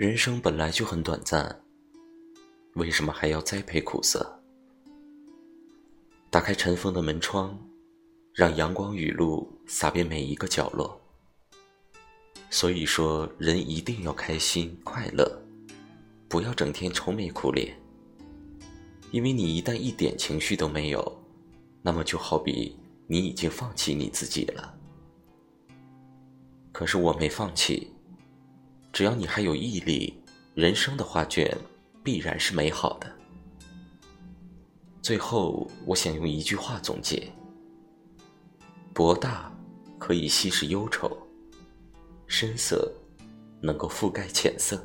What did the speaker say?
人生本来就很短暂，为什么还要栽培苦涩？打开尘封的门窗，让阳光雨露洒遍每一个角落。所以说，人一定要开心快乐，不要整天愁眉苦脸。因为你一旦一点情绪都没有，那么就好比你已经放弃你自己了。可是我没放弃，只要你还有毅力，人生的画卷必然是美好的。最后，我想用一句话总结：博大可以稀释忧愁，深色能够覆盖浅色。